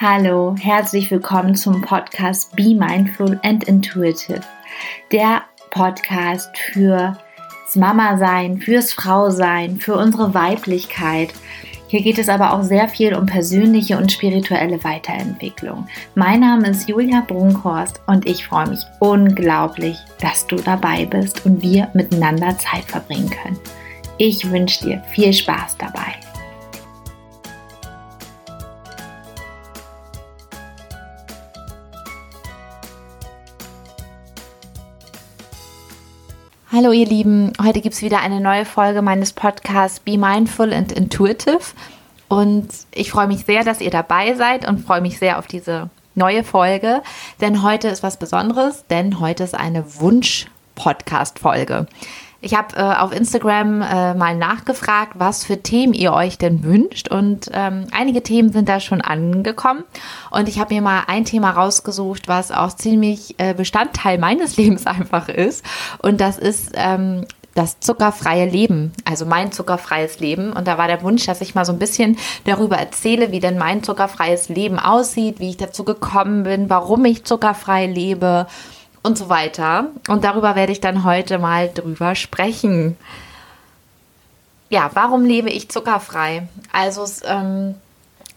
Hallo, herzlich willkommen zum Podcast Be Mindful and Intuitive. Der Podcast fürs Mama-Sein, fürs Frau-Sein, für unsere Weiblichkeit. Hier geht es aber auch sehr viel um persönliche und spirituelle Weiterentwicklung. Mein Name ist Julia Brunkhorst und ich freue mich unglaublich, dass du dabei bist und wir miteinander Zeit verbringen können. Ich wünsche dir viel Spaß dabei. Hallo ihr Lieben, heute gibt es wieder eine neue Folge meines Podcasts Be Mindful and Intuitive. Und ich freue mich sehr, dass ihr dabei seid und freue mich sehr auf diese neue Folge, denn heute ist was Besonderes, denn heute ist eine Wunsch-Podcast-Folge. Ich habe äh, auf Instagram äh, mal nachgefragt, was für Themen ihr euch denn wünscht. Und ähm, einige Themen sind da schon angekommen. Und ich habe mir mal ein Thema rausgesucht, was auch ziemlich äh, Bestandteil meines Lebens einfach ist. Und das ist ähm, das zuckerfreie Leben, also mein zuckerfreies Leben. Und da war der Wunsch, dass ich mal so ein bisschen darüber erzähle, wie denn mein zuckerfreies Leben aussieht, wie ich dazu gekommen bin, warum ich zuckerfrei lebe und so weiter. Und darüber werde ich dann heute mal drüber sprechen. Ja, warum lebe ich zuckerfrei? Also es ähm,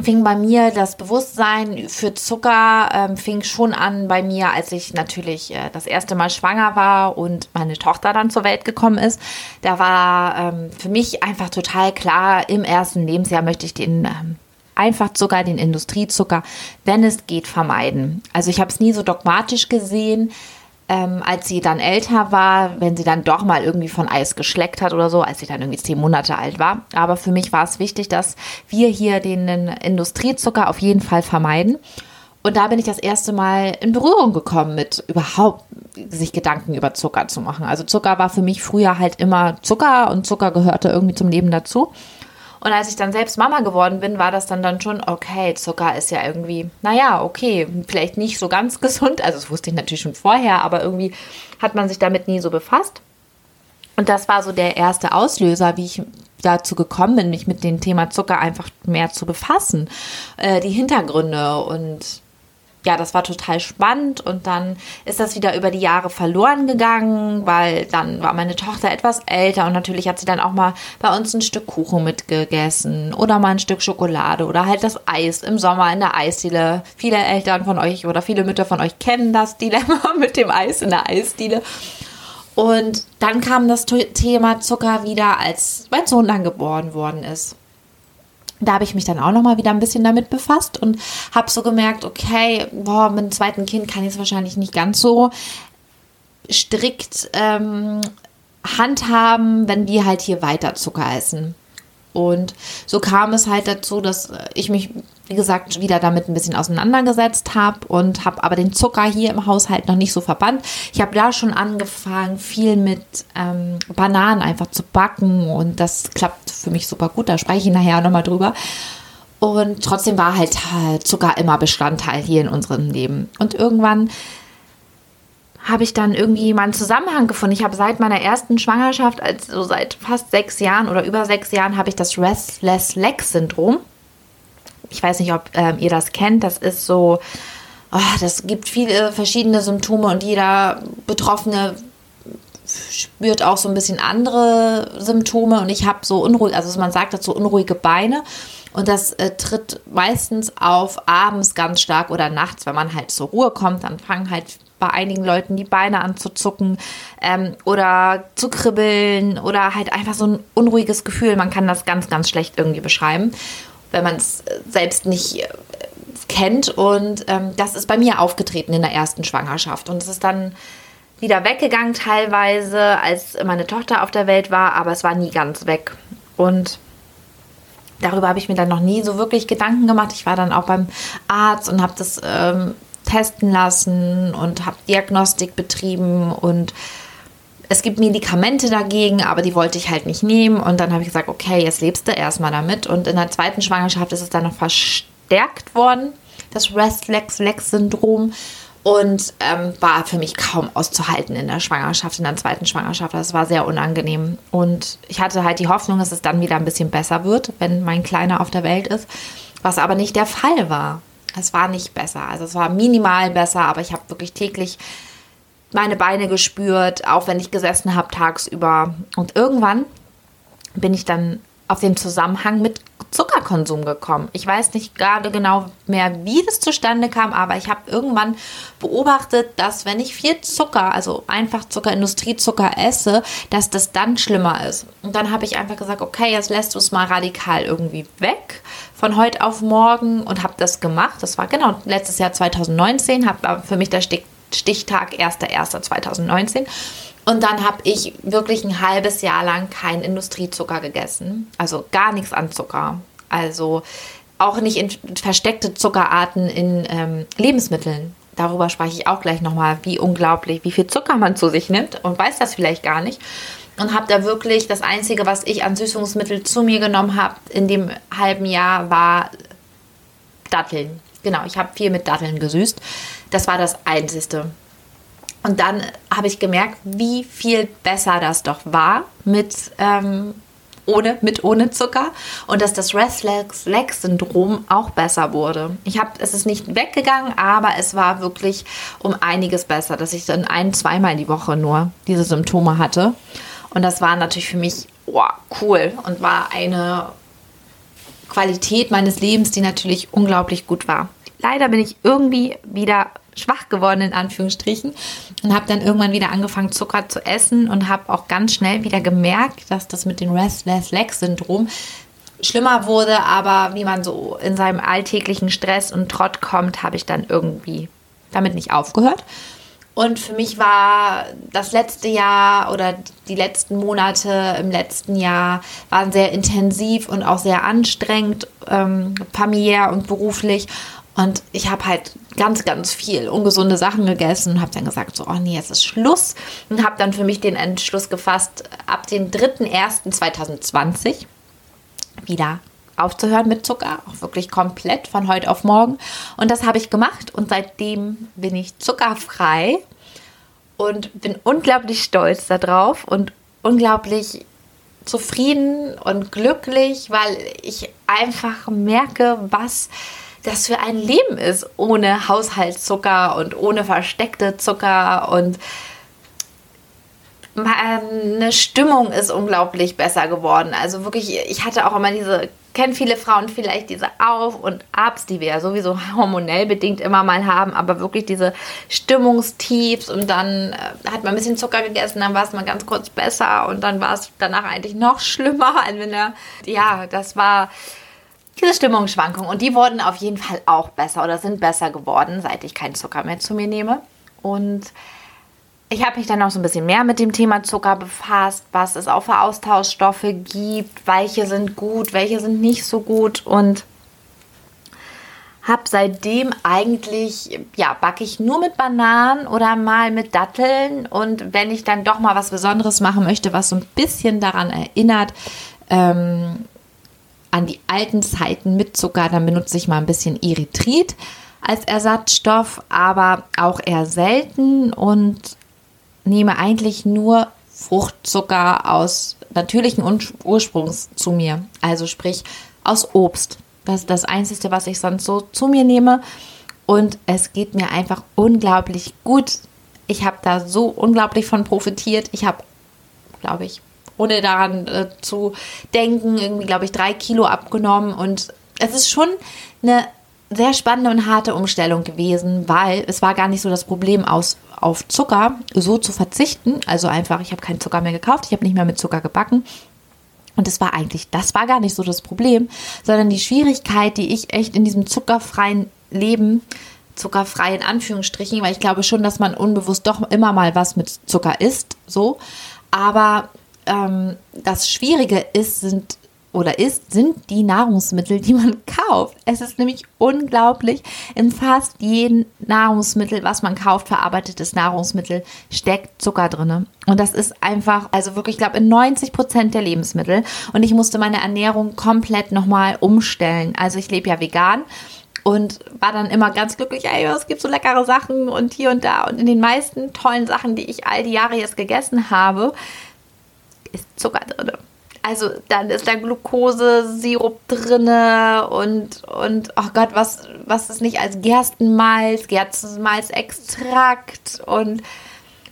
fing bei mir das Bewusstsein für Zucker ähm, fing schon an bei mir, als ich natürlich äh, das erste Mal schwanger war und meine Tochter dann zur Welt gekommen ist. Da war ähm, für mich einfach total klar, im ersten Lebensjahr möchte ich den ähm, einfach Zucker, den Industriezucker, wenn es geht, vermeiden. Also ich habe es nie so dogmatisch gesehen. Ähm, als sie dann älter war, wenn sie dann doch mal irgendwie von Eis geschleckt hat oder so, als sie dann irgendwie zehn Monate alt war. Aber für mich war es wichtig, dass wir hier den Industriezucker auf jeden Fall vermeiden. Und da bin ich das erste Mal in Berührung gekommen mit überhaupt sich Gedanken über Zucker zu machen. Also Zucker war für mich früher halt immer Zucker und Zucker gehörte irgendwie zum Leben dazu. Und als ich dann selbst Mama geworden bin, war das dann dann schon, okay, Zucker ist ja irgendwie, naja, okay, vielleicht nicht so ganz gesund. Also das wusste ich natürlich schon vorher, aber irgendwie hat man sich damit nie so befasst. Und das war so der erste Auslöser, wie ich dazu gekommen bin, mich mit dem Thema Zucker einfach mehr zu befassen. Äh, die Hintergründe und ja, das war total spannend und dann ist das wieder über die Jahre verloren gegangen, weil dann war meine Tochter etwas älter und natürlich hat sie dann auch mal bei uns ein Stück Kuchen mitgegessen oder mal ein Stück Schokolade oder halt das Eis im Sommer in der Eisdiele. Viele Eltern von euch oder viele Mütter von euch kennen das Dilemma mit dem Eis in der Eisdiele. Und dann kam das Thema Zucker wieder, als mein Sohn dann geboren worden ist da habe ich mich dann auch noch mal wieder ein bisschen damit befasst und habe so gemerkt, okay, boah, mit dem zweiten Kind kann ich es wahrscheinlich nicht ganz so strikt ähm, handhaben, wenn wir halt hier weiter Zucker essen. Und so kam es halt dazu, dass ich mich, wie gesagt, wieder damit ein bisschen auseinandergesetzt habe und habe aber den Zucker hier im Haushalt noch nicht so verbannt. Ich habe da schon angefangen, viel mit ähm, Bananen einfach zu backen und das klappt für mich super gut. Da spreche ich nachher nochmal drüber. Und trotzdem war halt Zucker immer Bestandteil hier in unserem Leben. Und irgendwann habe ich dann irgendwie mal einen Zusammenhang gefunden. Ich habe seit meiner ersten Schwangerschaft, also seit fast sechs Jahren oder über sechs Jahren, habe ich das Restless Leg Syndrom. Ich weiß nicht, ob äh, ihr das kennt. Das ist so, oh, das gibt viele verschiedene Symptome und jeder Betroffene spürt auch so ein bisschen andere Symptome und ich habe so unruhig, also man sagt dazu unruhige Beine und das äh, tritt meistens auf abends ganz stark oder nachts, wenn man halt zur Ruhe kommt, dann fangen halt bei einigen Leuten die Beine anzuzucken ähm, oder zu kribbeln oder halt einfach so ein unruhiges Gefühl. Man kann das ganz, ganz schlecht irgendwie beschreiben, wenn man es äh, selbst nicht äh, kennt. Und ähm, das ist bei mir aufgetreten in der ersten Schwangerschaft. Und es ist dann wieder weggegangen teilweise, als meine Tochter auf der Welt war, aber es war nie ganz weg. Und darüber habe ich mir dann noch nie so wirklich Gedanken gemacht. Ich war dann auch beim Arzt und habe das ähm, testen lassen und habe Diagnostik betrieben und es gibt Medikamente dagegen, aber die wollte ich halt nicht nehmen. Und dann habe ich gesagt, okay, jetzt lebst du erstmal damit. Und in der zweiten Schwangerschaft ist es dann noch verstärkt worden, das Restless-Lex-Syndrom. Und ähm, war für mich kaum auszuhalten in der Schwangerschaft, in der zweiten Schwangerschaft. Das war sehr unangenehm. Und ich hatte halt die Hoffnung, dass es dann wieder ein bisschen besser wird, wenn mein Kleiner auf der Welt ist. Was aber nicht der Fall war. Es war nicht besser. Also es war minimal besser, aber ich habe wirklich täglich meine Beine gespürt, auch wenn ich gesessen habe tagsüber. Und irgendwann bin ich dann auf den Zusammenhang mit Zuckerkonsum gekommen. Ich weiß nicht gerade genau mehr, wie das zustande kam, aber ich habe irgendwann beobachtet, dass wenn ich viel Zucker, also einfach Zucker, Industriezucker esse, dass das dann schlimmer ist. Und dann habe ich einfach gesagt, okay, jetzt lässt du es mal radikal irgendwie weg von heute auf morgen und habe das gemacht. Das war genau letztes Jahr 2019, habe für mich der Stichtag 1.1.2019 und dann habe ich wirklich ein halbes Jahr lang keinen Industriezucker gegessen. Also gar nichts an Zucker. Also auch nicht in versteckte Zuckerarten in ähm, Lebensmitteln. Darüber spreche ich auch gleich nochmal, wie unglaublich, wie viel Zucker man zu sich nimmt und weiß das vielleicht gar nicht. Und habe da wirklich das Einzige, was ich an Süßungsmittel zu mir genommen habe in dem halben Jahr, war Datteln. Genau, ich habe viel mit Datteln gesüßt. Das war das Einzige. Und dann habe ich gemerkt, wie viel besser das doch war mit, ähm, ohne, mit ohne Zucker und dass das Restless-Leg-Syndrom auch besser wurde. Ich habe, es ist nicht weggegangen, aber es war wirklich um einiges besser, dass ich dann ein, zweimal die Woche nur diese Symptome hatte. Und das war natürlich für mich oh, cool und war eine Qualität meines Lebens, die natürlich unglaublich gut war. Leider bin ich irgendwie wieder schwach geworden, in Anführungsstrichen. Und habe dann irgendwann wieder angefangen, Zucker zu essen und habe auch ganz schnell wieder gemerkt, dass das mit dem Restless Leg Syndrom schlimmer wurde. Aber wie man so in seinem alltäglichen Stress und Trott kommt, habe ich dann irgendwie damit nicht aufgehört. Und für mich war das letzte Jahr oder die letzten Monate im letzten Jahr waren sehr intensiv und auch sehr anstrengend, ähm, familiär und beruflich. Und ich habe halt ganz, ganz viel ungesunde Sachen gegessen und habe dann gesagt, so, oh nee, jetzt ist Schluss. Und habe dann für mich den Entschluss gefasst, ab dem 3.1.2020 wieder aufzuhören mit Zucker, auch wirklich komplett von heute auf morgen. Und das habe ich gemacht und seitdem bin ich zuckerfrei und bin unglaublich stolz darauf und unglaublich zufrieden und glücklich, weil ich einfach merke, was das für ein Leben ist ohne Haushaltszucker und ohne versteckte Zucker und meine Stimmung ist unglaublich besser geworden. Also wirklich, ich hatte auch immer diese, kennen viele Frauen vielleicht diese Auf- und Abs, die wir ja sowieso hormonell bedingt immer mal haben, aber wirklich diese Stimmungstiefs und dann äh, hat man ein bisschen Zucker gegessen, dann war es mal ganz kurz besser und dann war es danach eigentlich noch schlimmer. Also ja, das war diese Stimmungsschwankungen. Und die wurden auf jeden Fall auch besser oder sind besser geworden, seit ich keinen Zucker mehr zu mir nehme. Und ich habe mich dann auch so ein bisschen mehr mit dem Thema Zucker befasst, was es auch für Austauschstoffe gibt, welche sind gut, welche sind nicht so gut und habe seitdem eigentlich, ja, backe ich nur mit Bananen oder mal mit Datteln und wenn ich dann doch mal was Besonderes machen möchte, was so ein bisschen daran erinnert, ähm, an die alten Zeiten mit Zucker, dann benutze ich mal ein bisschen Erythrit als Ersatzstoff, aber auch eher selten und nehme eigentlich nur Fruchtzucker aus natürlichen Ursprungs zu mir. Also sprich aus Obst. Das ist das Einzige, was ich sonst so zu mir nehme. Und es geht mir einfach unglaublich gut. Ich habe da so unglaublich von profitiert. Ich habe, glaube ich, ohne daran äh, zu denken, irgendwie, glaube ich, drei Kilo abgenommen. Und es ist schon eine sehr spannende und harte Umstellung gewesen, weil es war gar nicht so das Problem aus, auf Zucker so zu verzichten. Also einfach, ich habe keinen Zucker mehr gekauft, ich habe nicht mehr mit Zucker gebacken. Und das war eigentlich, das war gar nicht so das Problem, sondern die Schwierigkeit, die ich echt in diesem zuckerfreien Leben, zuckerfrei in Anführungsstrichen, weil ich glaube schon, dass man unbewusst doch immer mal was mit Zucker isst, so. Aber ähm, das Schwierige ist, sind oder ist, sind die Nahrungsmittel, die man kauft. Es ist nämlich unglaublich, in fast jedem Nahrungsmittel, was man kauft, verarbeitetes Nahrungsmittel, steckt Zucker drin. Und das ist einfach, also wirklich, ich glaube, in 90 Prozent der Lebensmittel. Und ich musste meine Ernährung komplett nochmal umstellen. Also ich lebe ja vegan und war dann immer ganz glücklich, ey, es gibt so leckere Sachen und hier und da. Und in den meisten tollen Sachen, die ich all die Jahre jetzt gegessen habe, ist Zucker drin. also dann ist da Glukosesirup drinne und, und oh Gott, was, was ist nicht als Gerstenmalz, Gerstenmalzextrakt und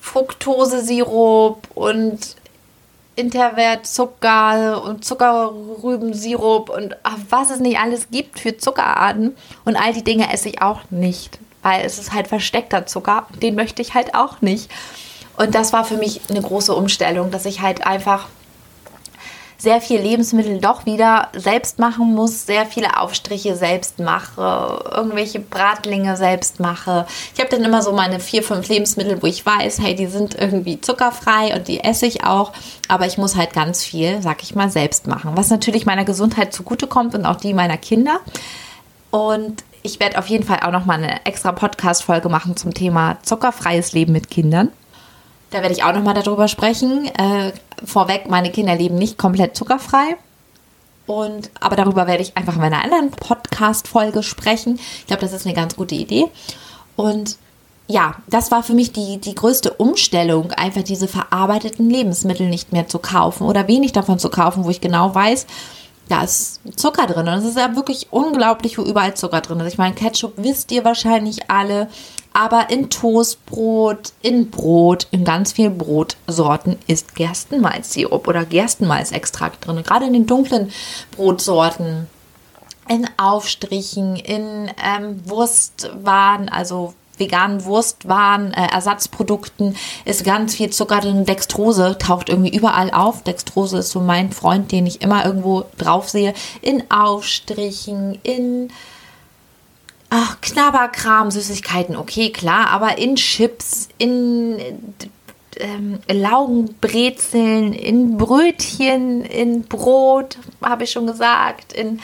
Fructosesirup und Interwertzucker und Zuckerrübensirup und ach, was es nicht alles gibt für Zuckerarten. Und all die Dinge esse ich auch nicht, weil es ist halt versteckter Zucker. Den möchte ich halt auch nicht. Und das war für mich eine große Umstellung, dass ich halt einfach sehr viel Lebensmittel doch wieder selbst machen muss, sehr viele Aufstriche selbst mache, irgendwelche Bratlinge selbst mache. Ich habe dann immer so meine vier, fünf Lebensmittel, wo ich weiß, hey, die sind irgendwie zuckerfrei und die esse ich auch, aber ich muss halt ganz viel, sag ich mal, selbst machen, was natürlich meiner Gesundheit zugutekommt und auch die meiner Kinder. Und ich werde auf jeden Fall auch noch mal eine extra Podcast-Folge machen zum Thema zuckerfreies Leben mit Kindern. Da werde ich auch nochmal darüber sprechen. Äh, vorweg, meine Kinder leben nicht komplett zuckerfrei. Und, aber darüber werde ich einfach in einer anderen Podcast-Folge sprechen. Ich glaube, das ist eine ganz gute Idee. Und ja, das war für mich die, die größte Umstellung, einfach diese verarbeiteten Lebensmittel nicht mehr zu kaufen oder wenig davon zu kaufen, wo ich genau weiß, da ist Zucker drin. Und es ist ja wirklich unglaublich, wo überall Zucker drin ist. Ich meine, Ketchup wisst ihr wahrscheinlich alle aber in Toastbrot, in Brot, in ganz vielen Brotsorten ist Gerstenmalzsirup oder Gerstenmalzextrakt drin. Gerade in den dunklen Brotsorten, in Aufstrichen, in ähm, Wurstwaren, also veganen Wurstwaren, äh, Ersatzprodukten ist ganz viel Zucker drin. Dextrose taucht irgendwie überall auf. Dextrose ist so mein Freund, den ich immer irgendwo drauf sehe. In Aufstrichen, in Knabberkram, Süßigkeiten, okay, klar, aber in Chips, in ähm, Laugenbrezeln, in Brötchen, in Brot, habe ich schon gesagt, in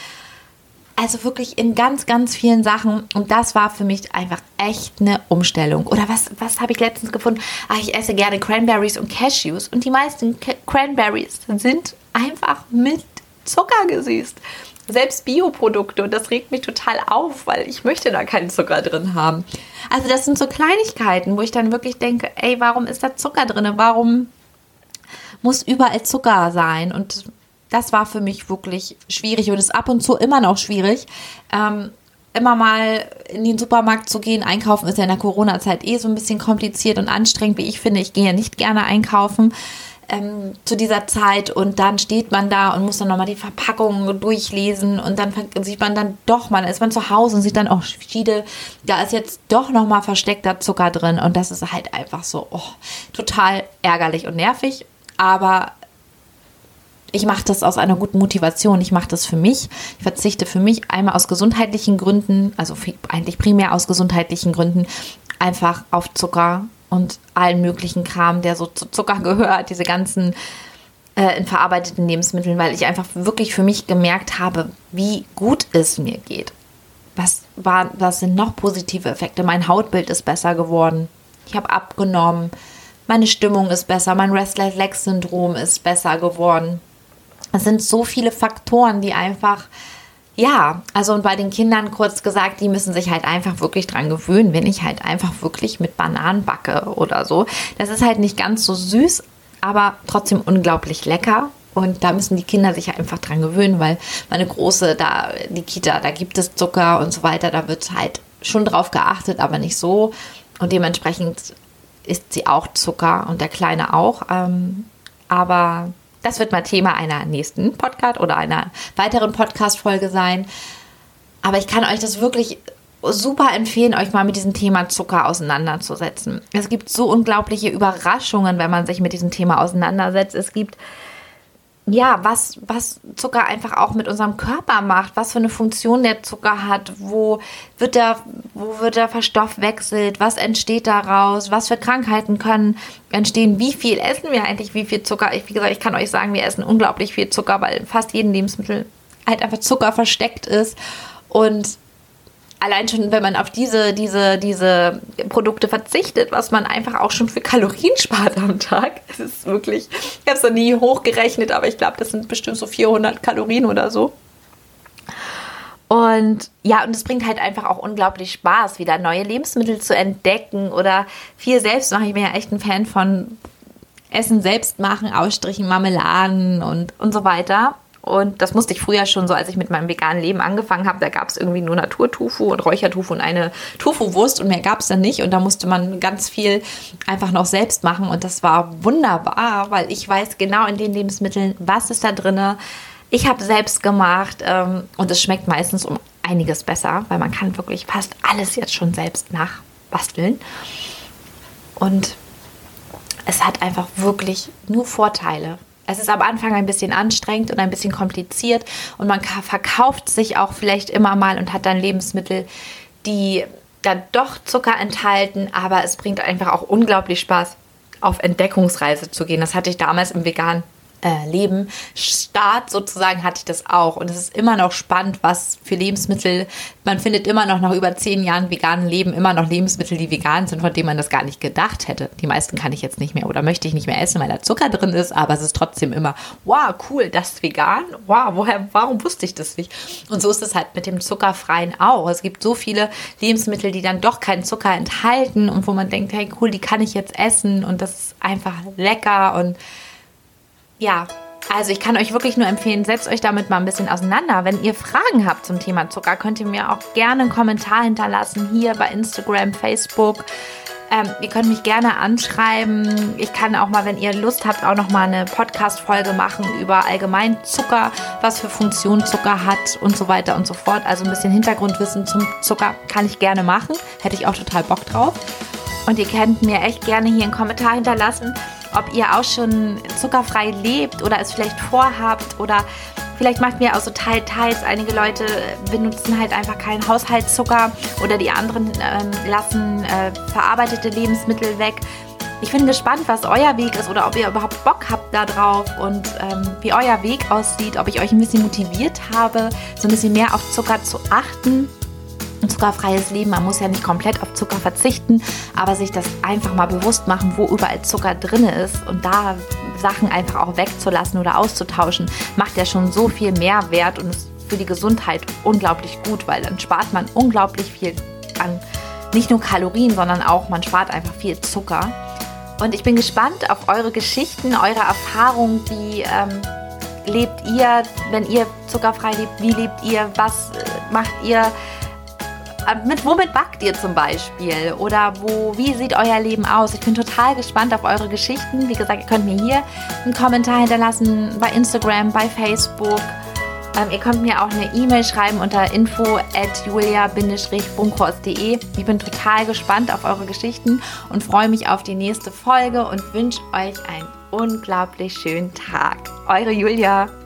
also wirklich in ganz, ganz vielen Sachen. Und das war für mich einfach echt eine Umstellung. Oder was, was habe ich letztens gefunden? Ach, ich esse gerne Cranberries und Cashews. Und die meisten Cranberries sind einfach mit Zucker gesüßt selbst Bioprodukte und das regt mich total auf, weil ich möchte da keinen Zucker drin haben. Also das sind so Kleinigkeiten, wo ich dann wirklich denke, ey, warum ist da Zucker drin? Warum muss überall Zucker sein? Und das war für mich wirklich schwierig und ist ab und zu immer noch schwierig. Ähm, immer mal in den Supermarkt zu gehen, einkaufen ist ja in der Corona-Zeit eh so ein bisschen kompliziert und anstrengend, wie ich finde. Ich gehe ja nicht gerne einkaufen ähm, zu dieser Zeit und dann steht man da und muss dann nochmal die Verpackungen durchlesen und dann sieht man dann doch mal, ist man zu Hause und sieht dann, oh, Schiede, da ist jetzt doch nochmal versteckter Zucker drin und das ist halt einfach so oh, total ärgerlich und nervig, aber ich mache das aus einer guten Motivation. Ich mache das für mich. Ich verzichte für mich einmal aus gesundheitlichen Gründen, also eigentlich primär aus gesundheitlichen Gründen, einfach auf Zucker und allen möglichen Kram, der so zu Zucker gehört, diese ganzen äh, in verarbeiteten Lebensmitteln, weil ich einfach wirklich für mich gemerkt habe, wie gut es mir geht. Was, war, was sind noch positive Effekte? Mein Hautbild ist besser geworden. Ich habe abgenommen. Meine Stimmung ist besser. Mein Restless-Leg-Syndrom ist besser geworden. Es sind so viele Faktoren, die einfach ja, also und bei den Kindern kurz gesagt, die müssen sich halt einfach wirklich dran gewöhnen, wenn ich halt einfach wirklich mit Bananen backe oder so. Das ist halt nicht ganz so süß, aber trotzdem unglaublich lecker. Und da müssen die Kinder sich einfach dran gewöhnen, weil meine Große, da, die Kita, da gibt es Zucker und so weiter, da wird halt schon drauf geachtet, aber nicht so. Und dementsprechend isst sie auch Zucker und der Kleine auch. Ähm, aber das wird mal Thema einer nächsten Podcast oder einer weiteren Podcast-Folge sein. Aber ich kann euch das wirklich super empfehlen, euch mal mit diesem Thema Zucker auseinanderzusetzen. Es gibt so unglaubliche Überraschungen, wenn man sich mit diesem Thema auseinandersetzt. Es gibt ja, was, was Zucker einfach auch mit unserem Körper macht, was für eine Funktion der Zucker hat, wo wird er, wo wird er verstoffwechselt, was entsteht daraus, was für Krankheiten können entstehen, wie viel essen wir eigentlich, wie viel Zucker. Ich, wie gesagt, ich kann euch sagen, wir essen unglaublich viel Zucker, weil fast jeden Lebensmittel halt einfach Zucker versteckt ist. Und allein schon, wenn man auf diese, diese, diese Produkte verzichtet, was man einfach auch schon für Kalorien spart am Tag. Es ist wirklich, ich habe es noch nie hochgerechnet, aber ich glaube, das sind bestimmt so 400 Kalorien oder so. Und ja, und es bringt halt einfach auch unglaublich Spaß, wieder neue Lebensmittel zu entdecken oder viel selbst machen. Ich bin ja echt ein Fan von Essen selbst machen, Ausstrichen, Marmeladen und, und so weiter. Und das musste ich früher schon so, als ich mit meinem veganen Leben angefangen habe. Da gab es irgendwie nur Naturtofu und Räuchertofu und eine Tofu-Wurst und mehr gab es dann nicht. Und da musste man ganz viel einfach noch selbst machen. Und das war wunderbar, weil ich weiß genau in den Lebensmitteln, was ist da drin. Ich habe selbst gemacht ähm, und es schmeckt meistens um einiges besser, weil man kann wirklich fast alles jetzt schon selbst nachbasteln. Und es hat einfach wirklich nur Vorteile. Es ist am Anfang ein bisschen anstrengend und ein bisschen kompliziert und man verkauft sich auch vielleicht immer mal und hat dann Lebensmittel, die dann doch Zucker enthalten, aber es bringt einfach auch unglaublich Spaß, auf Entdeckungsreise zu gehen. Das hatte ich damals im veganen äh, Leben Start sozusagen hatte ich das auch. Und es ist immer noch spannend, was für Lebensmittel, man findet immer noch nach über zehn Jahren veganen Leben immer noch Lebensmittel, die vegan sind, von denen man das gar nicht gedacht hätte. Die meisten kann ich jetzt nicht mehr oder möchte ich nicht mehr essen, weil da Zucker drin ist, aber es ist trotzdem immer, wow, cool, das ist vegan. Wow, woher, warum wusste ich das nicht? Und so ist es halt mit dem Zuckerfreien auch. Es gibt so viele Lebensmittel, die dann doch keinen Zucker enthalten und wo man denkt, hey cool, die kann ich jetzt essen und das ist einfach lecker und ja, also ich kann euch wirklich nur empfehlen, setzt euch damit mal ein bisschen auseinander. Wenn ihr Fragen habt zum Thema Zucker, könnt ihr mir auch gerne einen Kommentar hinterlassen hier bei Instagram, Facebook. Ähm, ihr könnt mich gerne anschreiben. Ich kann auch mal, wenn ihr Lust habt, auch noch mal eine Podcast-Folge machen über allgemein Zucker, was für Funktion Zucker hat und so weiter und so fort. Also ein bisschen Hintergrundwissen zum Zucker kann ich gerne machen. Hätte ich auch total Bock drauf. Und ihr könnt mir echt gerne hier einen Kommentar hinterlassen ob ihr auch schon zuckerfrei lebt oder es vielleicht vorhabt oder vielleicht macht mir auch so Teil teils. Einige Leute benutzen halt einfach keinen Haushaltszucker oder die anderen äh, lassen äh, verarbeitete Lebensmittel weg. Ich bin gespannt, was euer Weg ist oder ob ihr überhaupt Bock habt darauf und ähm, wie euer Weg aussieht, ob ich euch ein bisschen motiviert habe, so ein bisschen mehr auf Zucker zu achten ein zuckerfreies Leben. Man muss ja nicht komplett auf Zucker verzichten, aber sich das einfach mal bewusst machen, wo überall Zucker drin ist und da Sachen einfach auch wegzulassen oder auszutauschen, macht ja schon so viel Mehrwert und ist für die Gesundheit unglaublich gut, weil dann spart man unglaublich viel an nicht nur Kalorien, sondern auch man spart einfach viel Zucker. Und ich bin gespannt auf eure Geschichten, eure Erfahrungen, wie ähm, lebt ihr, wenn ihr zuckerfrei lebt, wie lebt ihr, was äh, macht ihr mit womit backt ihr zum Beispiel? Oder wo, wie sieht euer Leben aus? Ich bin total gespannt auf eure Geschichten. Wie gesagt, ihr könnt mir hier einen Kommentar hinterlassen bei Instagram, bei Facebook. Ähm, ihr könnt mir auch eine E-Mail schreiben unter info at julia-bunkhaus.de. Ich bin total gespannt auf eure Geschichten und freue mich auf die nächste Folge und wünsche euch einen unglaublich schönen Tag. Eure Julia.